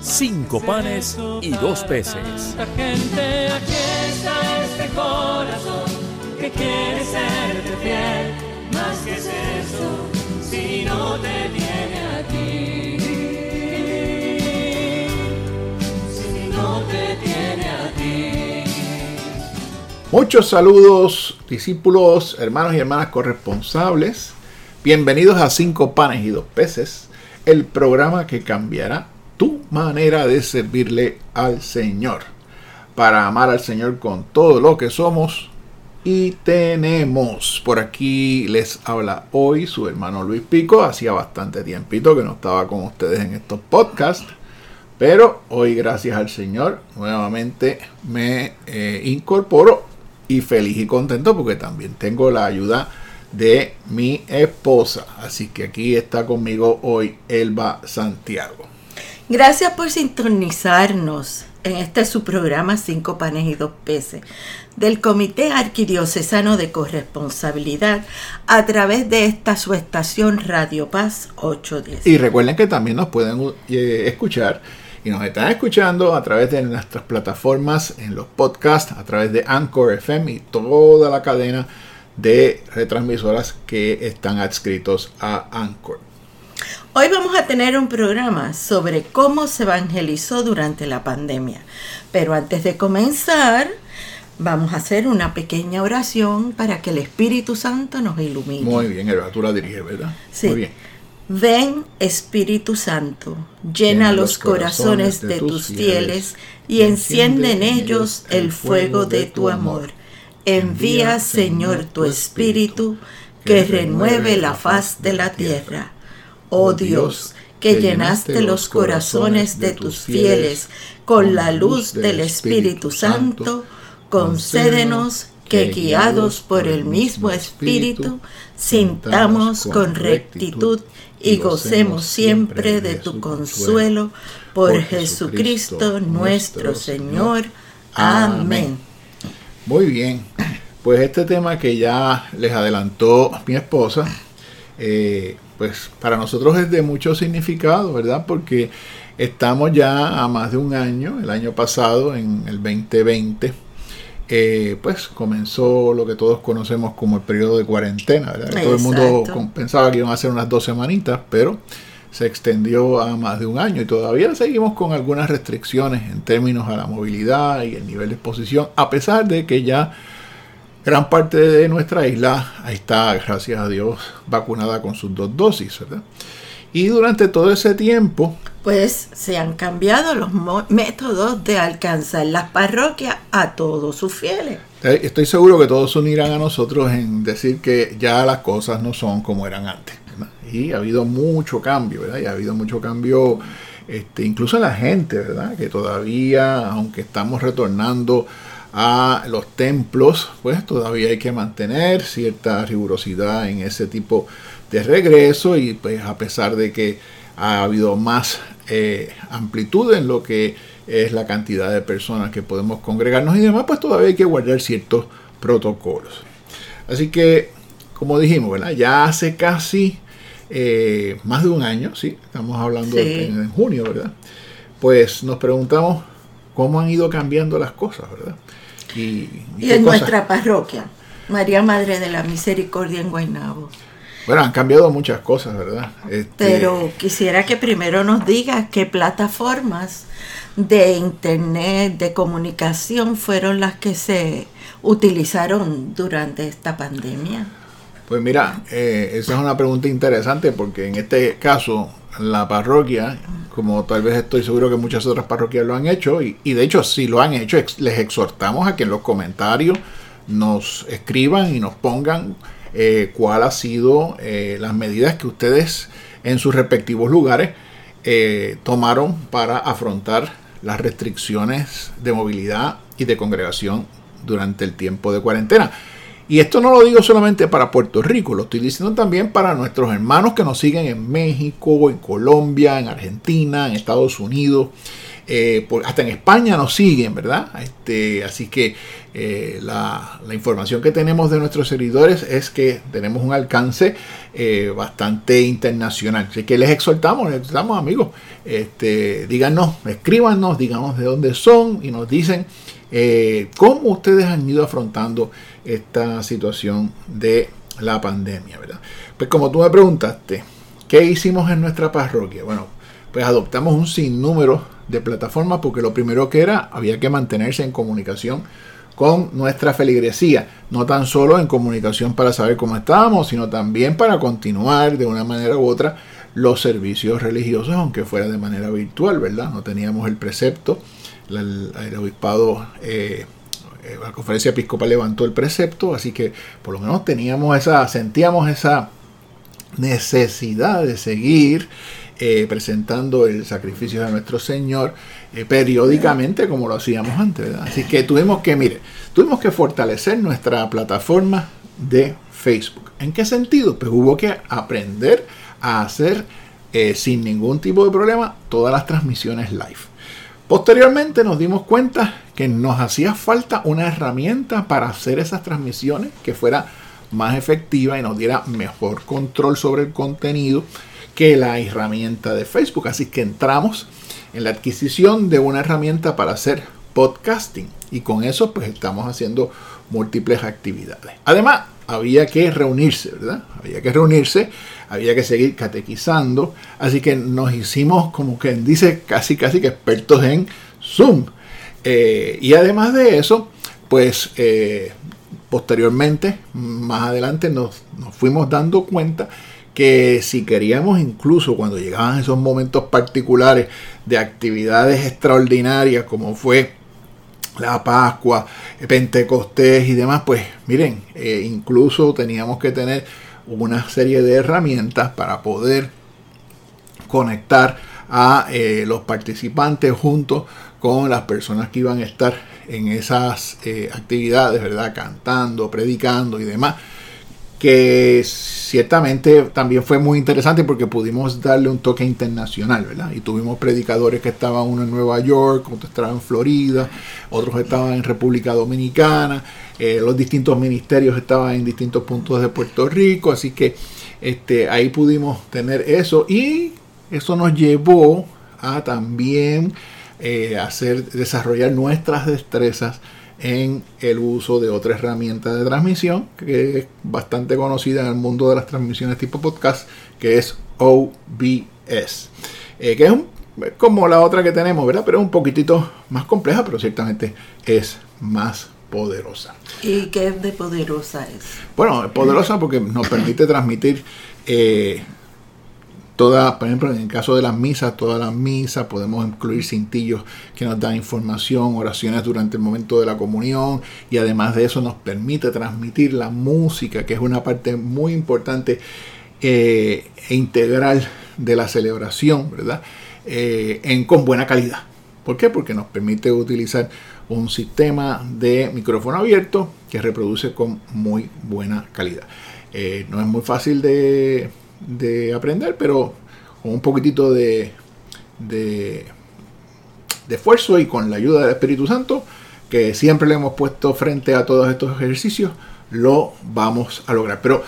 cinco panes y dos peces. Gente, aquí está este corazón que quiere serte fiel. Más que es eso, si no te tiene a ti. Si no te tiene a ti. Muchos saludos, discípulos, hermanos y hermanas corresponsables. Bienvenidos a Cinco Panes y Dos Peces, el programa que cambiará manera de servirle al Señor. Para amar al Señor con todo lo que somos y tenemos. Por aquí les habla hoy su hermano Luis Pico. Hacía bastante tiempito que no estaba con ustedes en estos podcasts. Pero hoy, gracias al Señor, nuevamente me eh, incorporo y feliz y contento porque también tengo la ayuda de mi esposa. Así que aquí está conmigo hoy Elba Santiago. Gracias por sintonizarnos en este su programa Cinco Panes y Dos Peces del Comité Arquidiocesano de Corresponsabilidad a través de esta su estación Radio Paz 810. Y recuerden que también nos pueden eh, escuchar y nos están escuchando a través de nuestras plataformas en los podcasts, a través de Anchor FM y toda la cadena de retransmisoras que están adscritos a Anchor. Hoy vamos a tener un programa sobre cómo se evangelizó durante la pandemia. Pero antes de comenzar, vamos a hacer una pequeña oración para que el Espíritu Santo nos ilumine. Muy bien, Elba, tú la diriges, ¿verdad? Sí. Muy bien. Ven, Espíritu Santo, llena los corazones de tus fieles y enciende en ellos el fuego de tu amor. Envía, Señor, tu Espíritu, que renueve la faz de la tierra. Oh Dios, que llenaste los corazones de tus fieles con la luz del Espíritu Santo, concédenos que guiados por el mismo Espíritu, sintamos con rectitud y gocemos siempre de tu consuelo por Jesucristo nuestro Señor. Amén. Muy bien. Pues este tema que ya les adelantó mi esposa, eh, pues para nosotros es de mucho significado, ¿verdad? Porque estamos ya a más de un año, el año pasado, en el 2020, eh, pues comenzó lo que todos conocemos como el periodo de cuarentena, ¿verdad? Todo el mundo pensaba que iban a ser unas dos semanitas, pero se extendió a más de un año y todavía seguimos con algunas restricciones en términos a la movilidad y el nivel de exposición, a pesar de que ya gran parte de nuestra isla está, gracias a Dios, vacunada con sus dos dosis, ¿verdad? Y durante todo ese tiempo, Pues se han cambiado los métodos de alcanzar las parroquias a todos sus fieles. eh, estoy seguro que todos se unirán a nosotros en decir que ya las cosas no son como eran antes. ¿verdad? Y ha habido mucho cambio, ¿verdad? Y ha habido mucho cambio, este, incluso en la gente, ¿verdad? Que todavía, aunque estamos retornando a los templos, pues todavía hay que mantener cierta rigurosidad en ese tipo de regreso y pues a pesar de que ha habido más eh, amplitud en lo que es la cantidad de personas que podemos congregarnos y demás, pues todavía hay que guardar ciertos protocolos. Así que, como dijimos, ¿verdad? ya hace casi eh, más de un año, sí, estamos hablando Sí. de- en junio, ¿verdad? Pues nos preguntamos cómo han ido cambiando las cosas, ¿verdad? Y, y Y qué en nuestra parroquia, María Madre de la Misericordia en Guaynabo. Bueno, han cambiado muchas cosas, ¿verdad? Este, Pero quisiera que primero nos digas qué plataformas de internet, de comunicación fueron las que se utilizaron durante esta pandemia. Pues mira, eh, esa es una pregunta interesante porque en este caso la parroquia, como tal vez estoy seguro que muchas otras parroquias lo han hecho, y, de hecho si lo han hecho, les exhortamos a que en los comentarios nos escriban y nos pongan eh, cuál ha sido eh, las medidas que ustedes en sus respectivos lugares eh, tomaron para afrontar las restricciones de movilidad y de congregación durante el tiempo de cuarentena. Y esto no lo digo solamente para Puerto Rico, lo estoy diciendo también para nuestros hermanos que nos siguen en México, en Colombia, en Argentina, en Estados Unidos, eh, hasta en España nos siguen, ¿verdad? Este, así que eh, la, información que tenemos de nuestros seguidores es que tenemos un alcance eh, bastante internacional. Así que les exhortamos, les exhortamos amigos, este, díganos, escríbanos, digamos de dónde son y nos dicen eh, ¿Cómo ustedes han ido afrontando esta situación de la pandemia? ¿verdad? Pues como tú me preguntaste, ¿qué hicimos en nuestra parroquia? Bueno, pues adoptamos un sinnúmero de plataformas porque lo primero que era, había que mantenerse en comunicación con nuestra feligresía, no tan solo en comunicación para saber cómo estábamos, sino también para continuar de una manera u otra los servicios religiosos, aunque fuera de manera virtual, ¿verdad? No teníamos el precepto el, obispado, eh, eh, la conferencia episcopal levantó el precepto, así que por lo menos teníamos esa, sentíamos esa necesidad de seguir eh, presentando el sacrificio de nuestro Señor periódicamente como lo hacíamos antes. Así que tuvimos que, mire, tuvimos que fortalecer nuestra plataforma de Facebook. ¿En qué sentido? Pues hubo que aprender a hacer sin ningún tipo de problema todas las transmisiones live. Posteriormente nos dimos cuenta que nos hacía falta una herramienta para hacer esas transmisiones que fuera más efectiva y nos diera mejor control sobre el contenido que la herramienta de Facebook. Así que entramos en la adquisición de una herramienta para hacer podcasting y con eso pues estamos haciendo múltiples actividades. Además, había que reunirse, ¿verdad? Había que reunirse, había que seguir catequizando, así que nos hicimos como quien dice casi casi que expertos en Zoom. Eh, y además de eso, pues eh, posteriormente, más adelante nos, nos fuimos dando cuenta que si queríamos incluso cuando llegaban esos momentos particulares de actividades extraordinarias como fue la Pascua, Pentecostés y demás, pues miren, eh, incluso teníamos que tener una serie de herramientas para poder conectar a eh, los participantes junto con las personas que iban a estar en esas eh, actividades, ¿verdad? Cantando, predicando y demás que ciertamente también fue muy interesante porque pudimos darle un toque internacional, ¿verdad? Y tuvimos predicadores que estaban uno en Nueva York, otros estaban en Florida, otros estaban en República Dominicana, eh, los distintos ministerios estaban en distintos puntos de Puerto Rico, así que este, ahí pudimos tener eso y eso nos llevó a también eh, hacer, desarrollar nuestras destrezas en el uso de otra herramienta de transmisión que es bastante conocida en el mundo de las transmisiones tipo podcast, que es OBS, eh, que es como la otra que tenemos, ¿verdad? Pero es un poquitito más compleja, pero ciertamente es más poderosa. ¿Y qué de poderosa es? Bueno, es poderosa porque nos permite transmitir eh, Toda, por ejemplo, en el caso de las misas, todas las misas, podemos incluir cintillos que nos dan información, oraciones durante el momento de la comunión y además de eso nos permite transmitir la música, que es una parte muy importante eh, e integral de la celebración, ¿verdad? Eh, en, con buena calidad. ¿Por qué? Porque nos permite utilizar un sistema de micrófono abierto que reproduce con muy buena calidad. Eh, no es muy fácil de de aprender, pero con un poquitito de, de, esfuerzo y con la ayuda del Espíritu Santo, que siempre le hemos puesto frente a todos estos ejercicios, lo vamos a lograr. Pero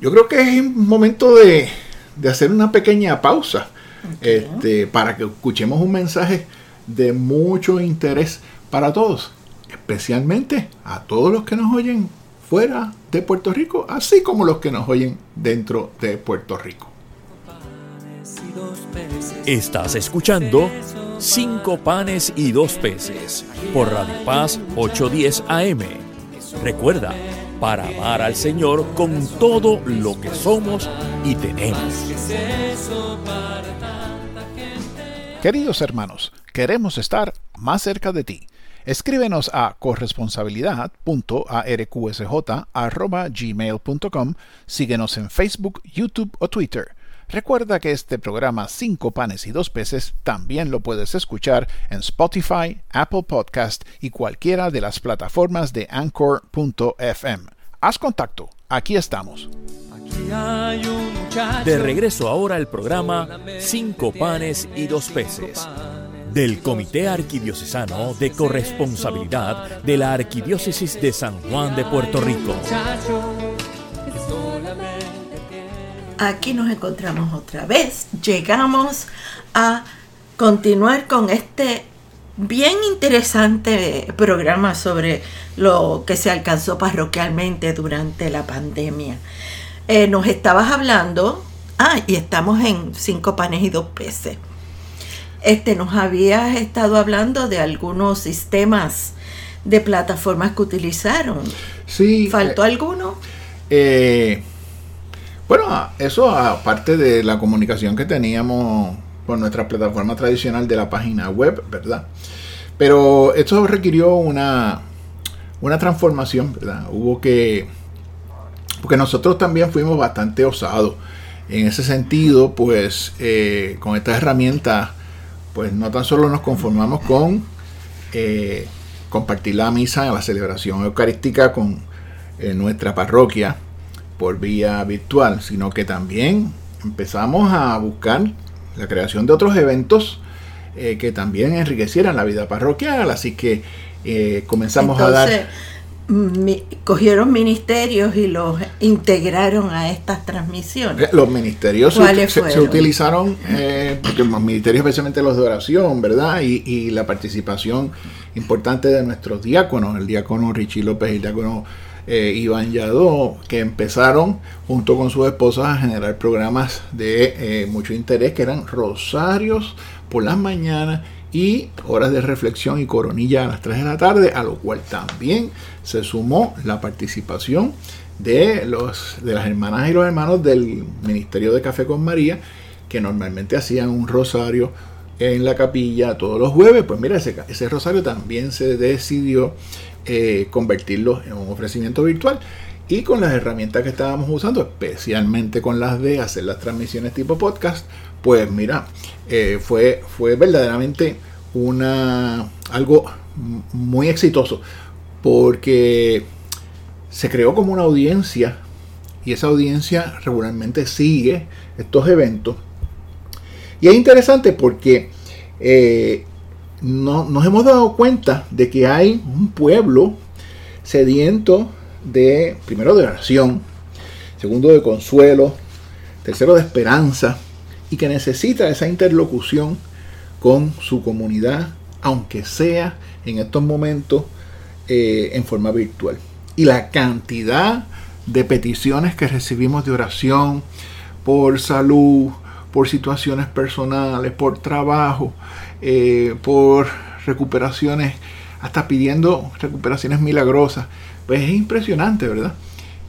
yo creo que es un momento de, hacer una pequeña pausa este, para que escuchemos un mensaje de mucho interés para todos, especialmente a todos los que nos oyen fuera de Puerto Rico, así como los que nos oyen dentro de Puerto Rico. Estás escuchando Cinco panes y dos peces por Radio Paz 810 AM. Recuerda, para amar al Señor con todo lo que somos y tenemos. Queridos hermanos, queremos estar más cerca de ti. Escríbenos a corresponsabilidad.arqsj.gmail.com. Síguenos en Facebook, YouTube o Twitter. Recuerda que este programa Cinco panes y dos peces también lo puedes escuchar en Spotify, Apple Podcast y cualquiera de las plataformas de anchor.fm. Haz contacto, aquí estamos. De regreso ahora al programa Cinco panes y dos peces del Comité Arquidiocesano de Corresponsabilidad de la Arquidiócesis de San Juan de Puerto Rico. Aquí nos encontramos otra vez. Llegamos a continuar con este bien interesante programa sobre lo que se alcanzó parroquialmente durante la pandemia. Eh, nos estabas hablando, ah, y estamos en cinco panes y dos peces. Este, nos habías estado hablando de algunos sistemas de plataformas que utilizaron. Sí. ¿Faltó eh, alguno? Eh, bueno, eso aparte de la comunicación que teníamos por nuestra plataforma tradicional de la página web, ¿verdad? Pero esto requirió una, una transformación, ¿verdad? Hubo que... Porque nosotros también fuimos bastante osados. En ese sentido, pues eh, con esta herramienta, pues no tan solo nos conformamos con eh, compartir la misa, la celebración eucarística con eh, nuestra parroquia, por vía virtual, sino que también empezamos a buscar la creación de otros eventos eh, que también enriquecieran la vida parroquial, así que eh, comenzamos a dar... cogieron ministerios y los integraron a estas transmisiones. Eh, los ministerios se, utilizaron, porque los ministerios, especialmente los de oración, ¿verdad? Y, y, la participación importante de nuestros diáconos, el diácono Richie López y el diácono eh, Iván Yadó, que empezaron junto con sus esposas a generar programas de eh, mucho interés, que eran rosarios por las mañanas y horas de reflexión y coronilla a las 3 de la tarde, a lo cual también se sumó la participación de, los, de las hermanas y los hermanos del Ministerio de Café con María, que normalmente hacían un rosario en la capilla todos los jueves. Pues mira, ese, ese rosario también se decidió eh, convertirlo en un ofrecimiento virtual. Y con las herramientas que estábamos usando, especialmente con las de hacer las transmisiones tipo podcast, pues mira, eh, fue, fue verdaderamente una, algo muy exitoso. Porque se creó como una audiencia y esa audiencia regularmente sigue estos eventos. Y es interesante porque eh, no, nos hemos dado cuenta de que hay un pueblo sediento de, primero, de oración, segundo, de consuelo, tercero, de esperanza, y que necesita esa interlocución con su comunidad, aunque sea en estos momentos eh, en forma virtual. Y la cantidad de peticiones que recibimos de oración por salud, por situaciones personales, por trabajo, eh, por recuperaciones, hasta pidiendo recuperaciones milagrosas. Pues es impresionante, ¿verdad?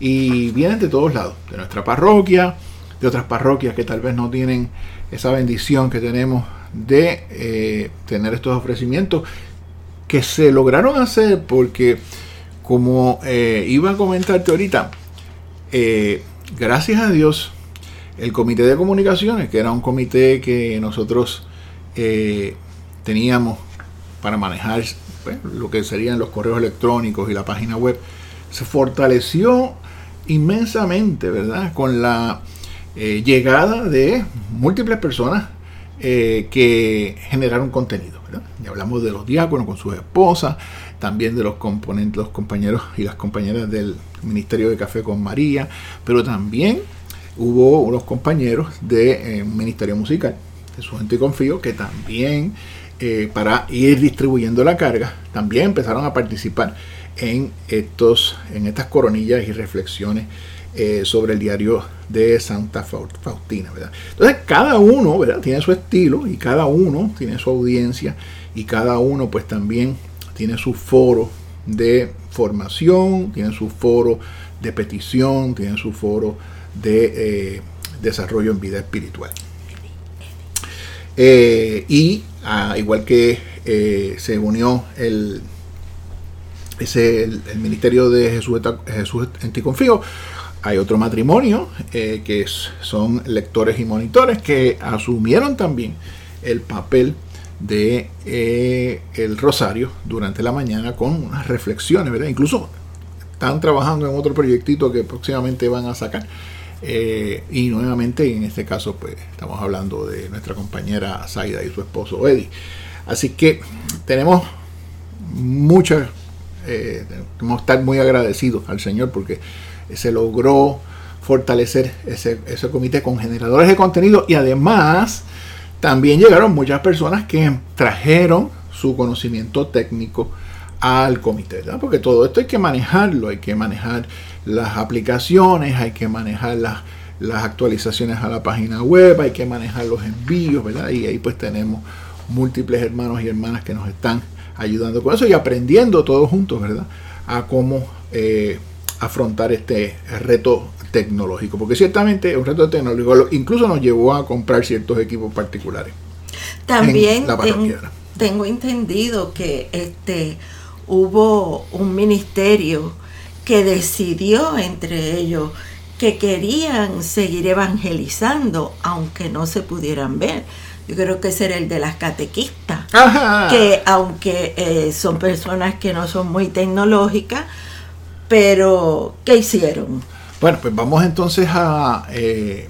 Y vienen de todos lados, de nuestra parroquia, de otras parroquias que tal vez no tienen esa bendición que tenemos de eh, tener estos ofrecimientos que se lograron hacer porque como eh, iba a comentarte ahorita, gracias a Dios, el comité de comunicaciones, que era un comité que nosotros teníamos para manejar pues, lo que serían los correos electrónicos y la página web, se fortaleció inmensamente, ¿verdad? Con la eh, llegada de múltiples personas eh, que generaron contenido, ¿verdad? Y hablamos de los diáconos con sus esposas, también de los componentes, los compañeros y las compañeras del Ministerio de Café con María, pero también hubo unos compañeros del eh, Ministerio Musical, de su gente confío, que también para ir distribuyendo la carga, también empezaron a participar en, estos, en estas coronillas y reflexiones eh, sobre el diario de Santa Faustina. Entonces, cada uno tiene su estilo y cada uno tiene su audiencia y cada uno pues también tiene su foro de formación, tiene su foro de petición, tiene su foro de eh, desarrollo en vida espiritual. y igual que eh, se unió el, ese, el, Ministerio de Jesús, Jesús en ti confío, hay otro matrimonio eh, que son lectores y monitores que asumieron también el papel de eh, el rosario durante la mañana con unas reflexiones, ¿verdad? Incluso están trabajando en otro proyectito que próximamente van a sacar. Eh, y nuevamente en este caso pues estamos hablando de nuestra compañera Zaida y su esposo Eddie. Así que tenemos muchas, tenemos que estar muy agradecidos al Señor porque se logró fortalecer ese, ese comité con generadores de contenido y además también llegaron muchas personas que trajeron su conocimiento técnico al comité, porque todo esto hay que manejarlo, hay que manejar las aplicaciones, hay que manejar las, las actualizaciones a la página web, hay que manejar los envíos, ¿verdad? Y ahí pues tenemos múltiples hermanos y hermanas que nos están ayudando con eso y aprendiendo todos juntos, ¿verdad? A cómo eh, afrontar este reto tecnológico, porque ciertamente es un reto tecnológico incluso nos llevó a comprar ciertos equipos particulares. También tengo entendido que este hubo un ministerio que decidió entre ellos que querían seguir evangelizando aunque no se pudieran ver. Yo creo que ese era el de las catequistas, que aunque eh, son personas que no son muy tecnológicas, pero ¿qué hicieron? Bueno, pues vamos entonces a eh,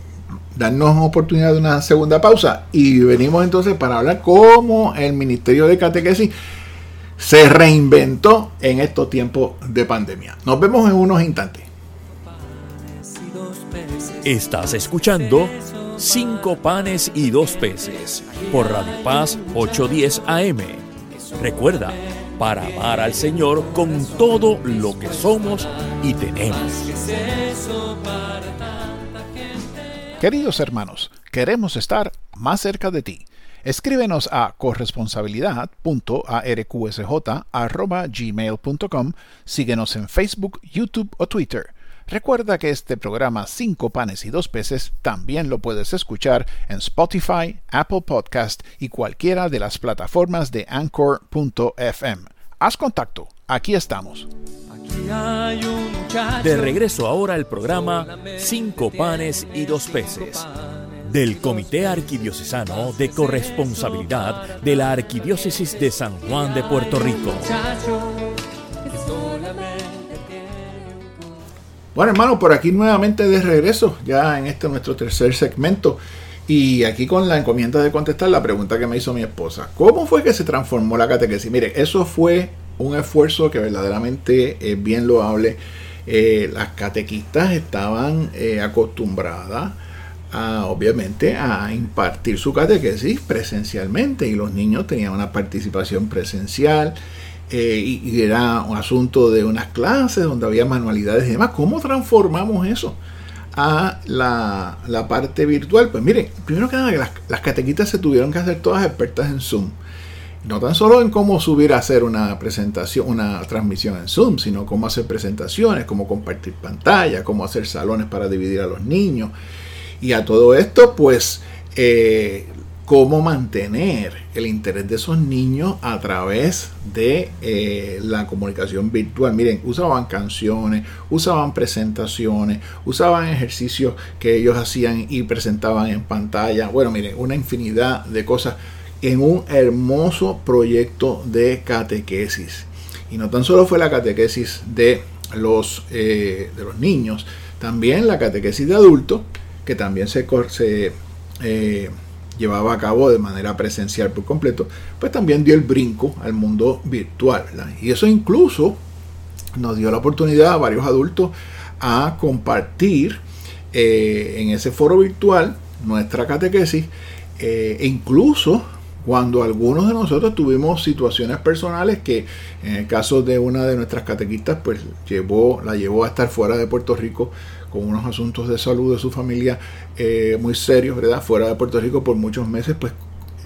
darnos oportunidad de una segunda pausa y venimos entonces para hablar cómo el Ministerio de Catequesis se reinventó en estos tiempos de pandemia. Nos vemos en unos instantes. Estás escuchando Cinco panes y dos peces por Radio Paz 810 AM. Recuerda, para amar al Señor con todo lo que somos y tenemos. Queridos hermanos, queremos estar más cerca de ti. Escríbenos a corresponsabilidad.arqsj.gmail.com, síguenos en Facebook, YouTube o Twitter. Recuerda que este programa Cinco panes y dos peces también lo puedes escuchar en Spotify, Apple Podcast y cualquiera de las plataformas de Anchor.fm. Haz contacto, aquí estamos. De regreso ahora al programa Cinco panes y dos peces del Comité Arquidiocesano de Corresponsabilidad de la Arquidiócesis de San Juan de Puerto Rico. Bueno, hermano, por aquí nuevamente de regreso, ya en este nuestro tercer segmento. Y aquí con la encomienda de contestar la pregunta que me hizo mi esposa. ¿Cómo fue que se transformó la catequesis? Mire, eso fue un esfuerzo que verdaderamente es bien loable. Eh, las catequistas estaban eh, acostumbradas obviamente a impartir su catequesis presencialmente y los niños tenían una participación presencial eh, y, era un asunto de unas clases donde había manualidades y demás. ¿Cómo transformamos eso a la, parte virtual? Pues miren, primero que nada las, las catequistas se tuvieron que hacer todas expertas en Zoom. No tan solo en cómo subir a hacer una presentación, una transmisión en Zoom, sino cómo hacer presentaciones, cómo compartir pantalla, cómo hacer salones para dividir a los niños. Y a todo esto, pues, eh, cómo mantener el interés de esos niños a través de eh, la comunicación virtual. Miren, usaban canciones, usaban presentaciones, usaban ejercicios que ellos hacían y presentaban en pantalla. Bueno, miren, una infinidad de cosas en un hermoso proyecto de catequesis. Y no tan solo fue la catequesis de los, eh, de los niños, también la catequesis de adultos que también se, se eh, llevaba a cabo de manera presencial por completo, pues también dio el brinco al mundo virtual. Y eso incluso nos dio la oportunidad a varios adultos a compartir eh, en ese foro virtual nuestra catequesis eh, e incluso cuando algunos de nosotros tuvimos situaciones personales que en el caso de una de nuestras catequistas pues llevó la llevó a estar fuera de Puerto Rico con unos asuntos de salud de su familia eh, muy serios, ¿verdad? Fuera de Puerto Rico por muchos meses, pues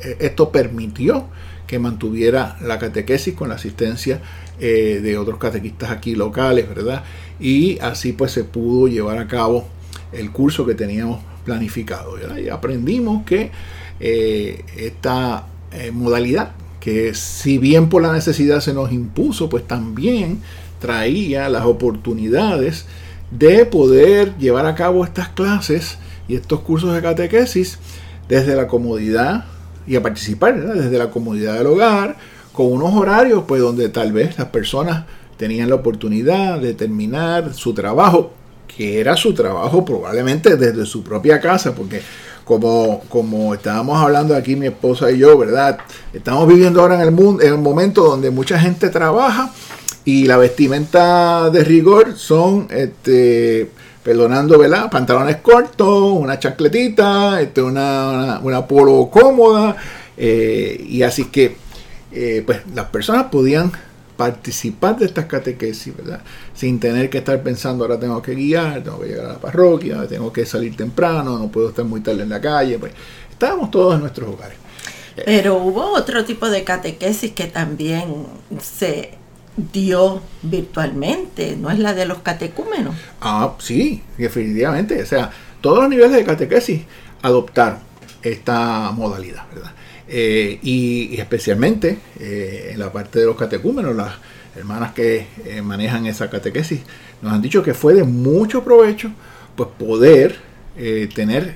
eh, esto permitió que mantuviera la catequesis con la asistencia eh, de otros catequistas aquí locales, ¿verdad? Y así pues se pudo llevar a cabo el curso que teníamos planificado. Y aprendimos que esta modalidad, que si bien por la necesidad se nos impuso, pues también traía las oportunidades de poder llevar a cabo estas clases y estos cursos de catequesis desde la comodidad y a participar desde la comodidad del hogar, con unos horarios pues donde tal vez las personas tenían la oportunidad de terminar su trabajo, que era su trabajo probablemente desde su propia casa, porque como, como estábamos hablando aquí mi esposa y yo, ¿verdad? Estamos viviendo ahora en el mundo, en un momento donde mucha gente trabaja y la vestimenta de rigor son este perdonando, ¿verdad? Pantalones cortos, una chancletita, este, una, una, polo cómoda, eh, y así que, eh, pues las personas podían participar de estas catequesis, ¿verdad? Sin tener que estar pensando, ahora tengo que guiar, tengo que llegar a la parroquia, tengo que salir temprano, no puedo estar muy tarde en la calle, pues estábamos todos en nuestros hogares. Pero hubo otro tipo de catequesis que también se dio virtualmente, no es la de los catecúmenos. Ah, sí, definitivamente. O sea, todos los niveles de catequesis adoptaron esta modalidad, ¿verdad? Eh, y, especialmente eh, en la parte de los catecúmenos, las hermanas que eh, manejan esa catequesis nos han dicho que fue de mucho provecho pues poder tener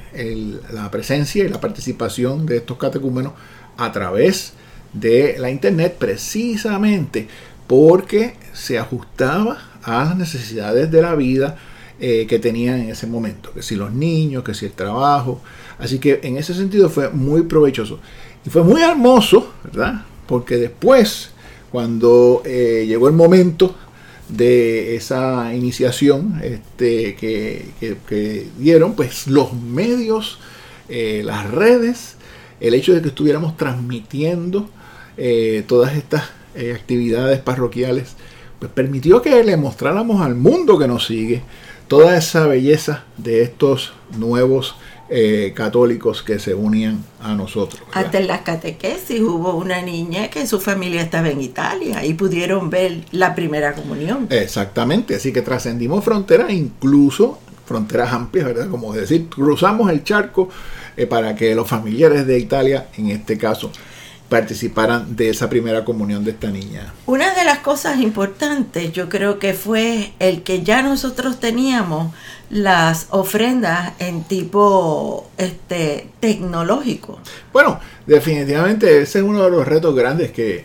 la presencia y la participación de estos catecúmenos a través de la internet precisamente porque se ajustaba a las necesidades de la vida eh, que tenían en ese momento, que si los niños, que si el trabajo. Así que en ese sentido fue muy provechoso. Y fue muy hermoso, ¿verdad? Porque después, cuando eh, llegó el momento de esa iniciación este, que, dieron, pues los medios, eh, las redes, el hecho de que estuviéramos transmitiendo todas estas eh, actividades parroquiales, pues permitió que le mostráramos al mundo que nos sigue toda esa belleza de estos nuevos eh, católicos que se unían a nosotros. Hasta en las catequesis hubo una niña que su familia estaba en Italia y pudieron ver la primera comunión. Exactamente, así que trascendimos fronteras, incluso fronteras amplias, ¿verdad? Como decir, cruzamos el charco eh, para que los familiares de Italia, en este caso, participaran de esa primera comunión de esta niña. Una de las cosas importantes yo creo que fue el que ya nosotros teníamos las ofrendas en tipo este tecnológico. Bueno, definitivamente ese es uno de los retos grandes que,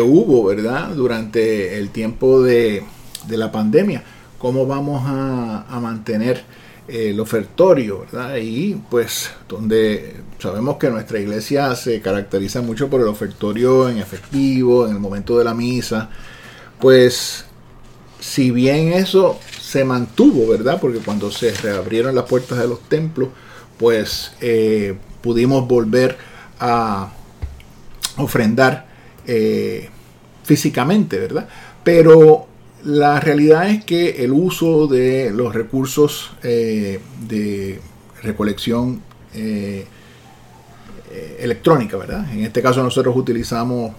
hubo, ¿verdad? Durante el tiempo de, la pandemia. ¿Cómo vamos a, a mantener el ofertorio, ¿verdad? Y pues donde sabemos que nuestra iglesia se caracteriza mucho por el ofertorio en efectivo, en el momento de la misa, pues si bien eso se mantuvo, ¿verdad? Porque cuando se reabrieron las puertas de los templos, pues eh, pudimos volver a ofrendar eh, físicamente, ¿verdad? Pero la realidad es que el uso de los recursos eh, de recolección eh, eh, electrónica, ¿verdad? En este caso nosotros utilizamos,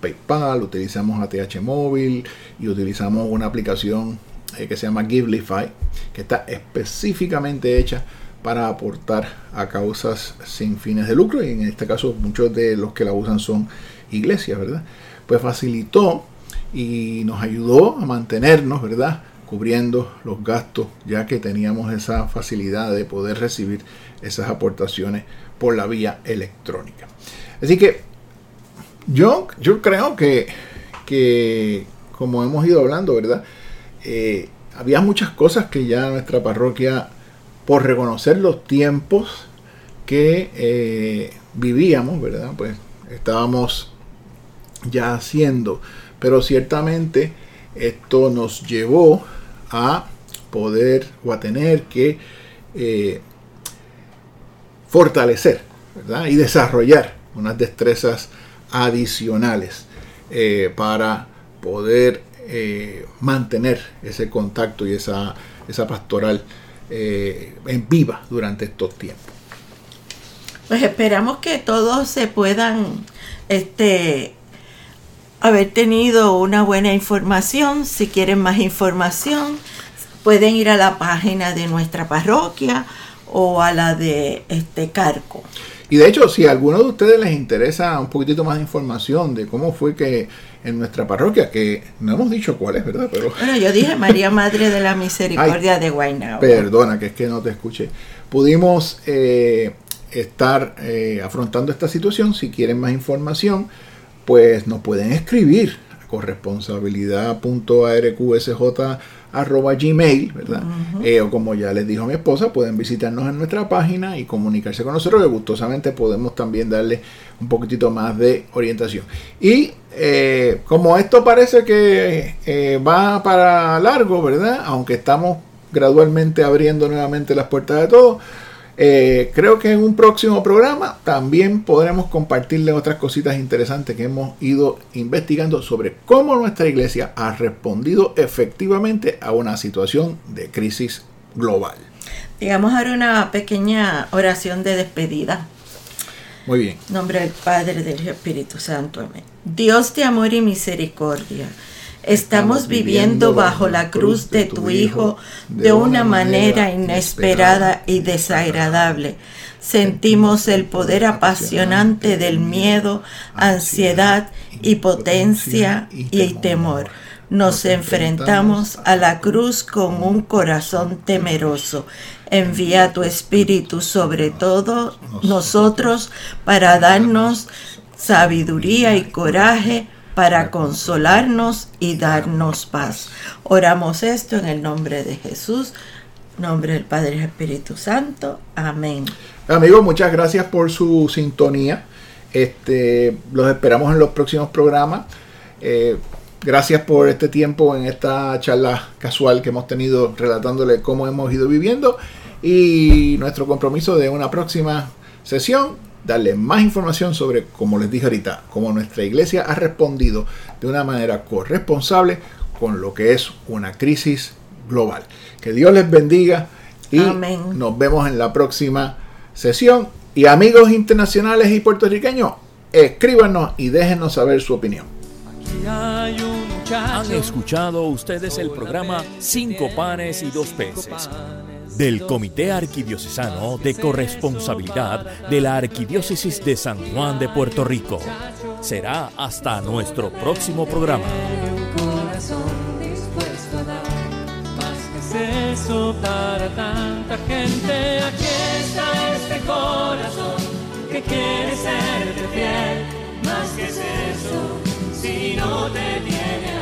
PayPal, utilizamos ATH móvil y utilizamos una aplicación que se llama Givelify, que está específicamente hecha para aportar a causas sin fines de lucro y en este caso muchos de los que la usan son iglesias, ¿verdad? Pues facilitó y nos ayudó a mantenernos, ¿verdad? Cubriendo los gastos, ya que teníamos esa facilidad de poder recibir esas aportaciones por la vía electrónica. Así que yo, yo creo que, que, como hemos ido hablando, ¿verdad? Eh, había muchas cosas que ya nuestra parroquia, por reconocer los tiempos que eh, vivíamos, ¿verdad? Pues estábamos ya haciendo pero ciertamente esto nos llevó a poder o a tener que eh, fortalecer y desarrollar unas destrezas adicionales eh, para poder eh, mantener ese contacto y esa, esa pastoral en viva durante estos tiempos. Pues esperamos que todos se puedan este, haber tenido una buena información. Si quieren más información, pueden ir a la página de nuestra parroquia o a la de este Carco. Y de hecho, si a alguno de ustedes les interesa un poquitito más de información de cómo fue que en nuestra parroquia, que no hemos dicho cuál es, ¿verdad? Pero... Bueno, yo dije María Madre de la Misericordia de Guaynabo. Perdona, que es que no te escuché. Pudimos eh, estar eh, afrontando esta situación. Si quieren más información, pues nos pueden escribir a corresponsabilidad.arqsj arroba gmail, ¿verdad? Eh, o como ya les dijo mi esposa, pueden visitarnos en nuestra página y comunicarse con nosotros, que gustosamente podemos también darle un poquitito más de orientación. Y eh, como esto parece que eh, va para largo, ¿verdad? Aunque estamos gradualmente abriendo nuevamente las puertas de todo, eh, creo que en un próximo programa también podremos compartirle otras cositas interesantes que hemos ido investigando sobre cómo nuestra iglesia ha respondido efectivamente a una situación de crisis global. Digamos ahora una pequeña oración de despedida. Muy bien. En nombre del Padre, del Espíritu Santo. Amén. Dios de amor y misericordia Estamos viviendo bajo la cruz de tu Hijo de una manera inesperada y desagradable. Sentimos el poder apasionante del miedo, ansiedad, impotencia y temor. Nos enfrentamos a la cruz con un corazón temeroso. Envía tu Espíritu sobre todo nosotros para darnos sabiduría y coraje para consolarnos y darnos paz. Oramos esto en el nombre de Jesús, nombre del Padre y Espíritu Santo. Amén. Amigos, muchas gracias por su sintonía. Este, los esperamos en los próximos programas. Eh, gracias por este tiempo en esta charla casual que hemos tenido relatándole cómo hemos ido viviendo y nuestro compromiso de una próxima sesión darle más información sobre, como les dije ahorita, cómo nuestra iglesia ha respondido de una manera corresponsable con lo que es una crisis global. Que Dios les bendiga y nos vemos en la próxima sesión. Y amigos internacionales y puertorriqueños, escríbanos y déjenos saber su opinión. Han escuchado ustedes el programa Cinco panes y dos peces del Comité Arquidiocesano de Corresponsabilidad de la Arquidiócesis de San Juan de Puerto Rico. Será hasta nuestro próximo programa. eso para tanta gente. Aquí está este corazón que quiere serte fiel. Más que es eso, si no te tiene